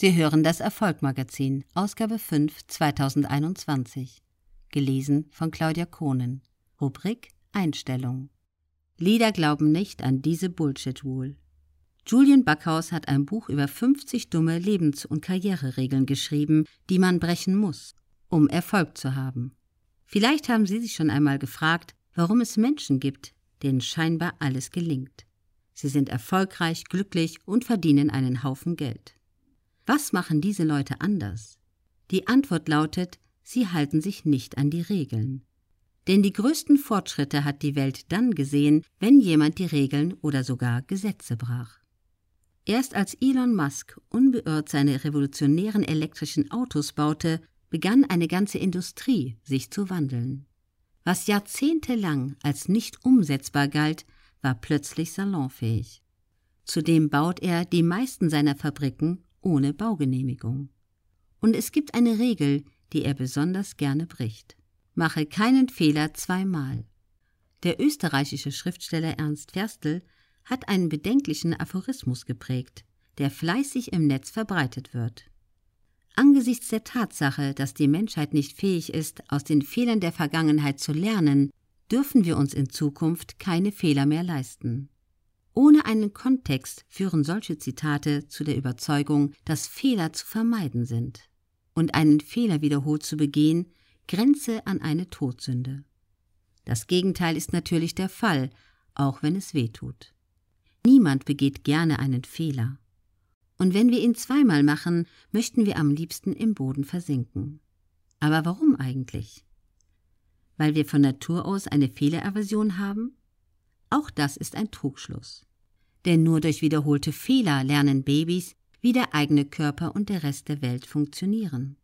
Sie hören das Erfolgmagazin, Ausgabe 5, 2021. Gelesen von Claudia Kohnen. Rubrik Einstellung. Lieder glauben nicht an diese Bullshit-Rule. Julian Backhaus hat ein Buch über 50 dumme Lebens- und Karriereregeln geschrieben, die man brechen muss, um Erfolg zu haben. Vielleicht haben Sie sich schon einmal gefragt, warum es Menschen gibt, denen scheinbar alles gelingt. Sie sind erfolgreich, glücklich und verdienen einen Haufen Geld. Was machen diese Leute anders? Die Antwort lautet, sie halten sich nicht an die Regeln. Denn die größten Fortschritte hat die Welt dann gesehen, wenn jemand die Regeln oder sogar Gesetze brach. Erst als Elon Musk unbeirrt seine revolutionären elektrischen Autos baute, begann eine ganze Industrie sich zu wandeln. Was jahrzehntelang als nicht umsetzbar galt, war plötzlich salonfähig. Zudem baut er die meisten seiner Fabriken ohne Baugenehmigung. Und es gibt eine Regel, die er besonders gerne bricht. Mache keinen Fehler zweimal. Der österreichische Schriftsteller Ernst Ferstel hat einen bedenklichen Aphorismus geprägt, der fleißig im Netz verbreitet wird. Angesichts der Tatsache, dass die Menschheit nicht fähig ist, aus den Fehlern der Vergangenheit zu lernen, dürfen wir uns in Zukunft keine Fehler mehr leisten. Ohne einen Kontext führen solche Zitate zu der Überzeugung, dass Fehler zu vermeiden sind. Und einen Fehler wiederholt zu begehen, grenze an eine Todsünde. Das Gegenteil ist natürlich der Fall, auch wenn es weh tut. Niemand begeht gerne einen Fehler. Und wenn wir ihn zweimal machen, möchten wir am liebsten im Boden versinken. Aber warum eigentlich? Weil wir von Natur aus eine Fehleraversion haben? Auch das ist ein Trugschluss denn nur durch wiederholte Fehler lernen Babys, wie der eigene Körper und der Rest der Welt funktionieren.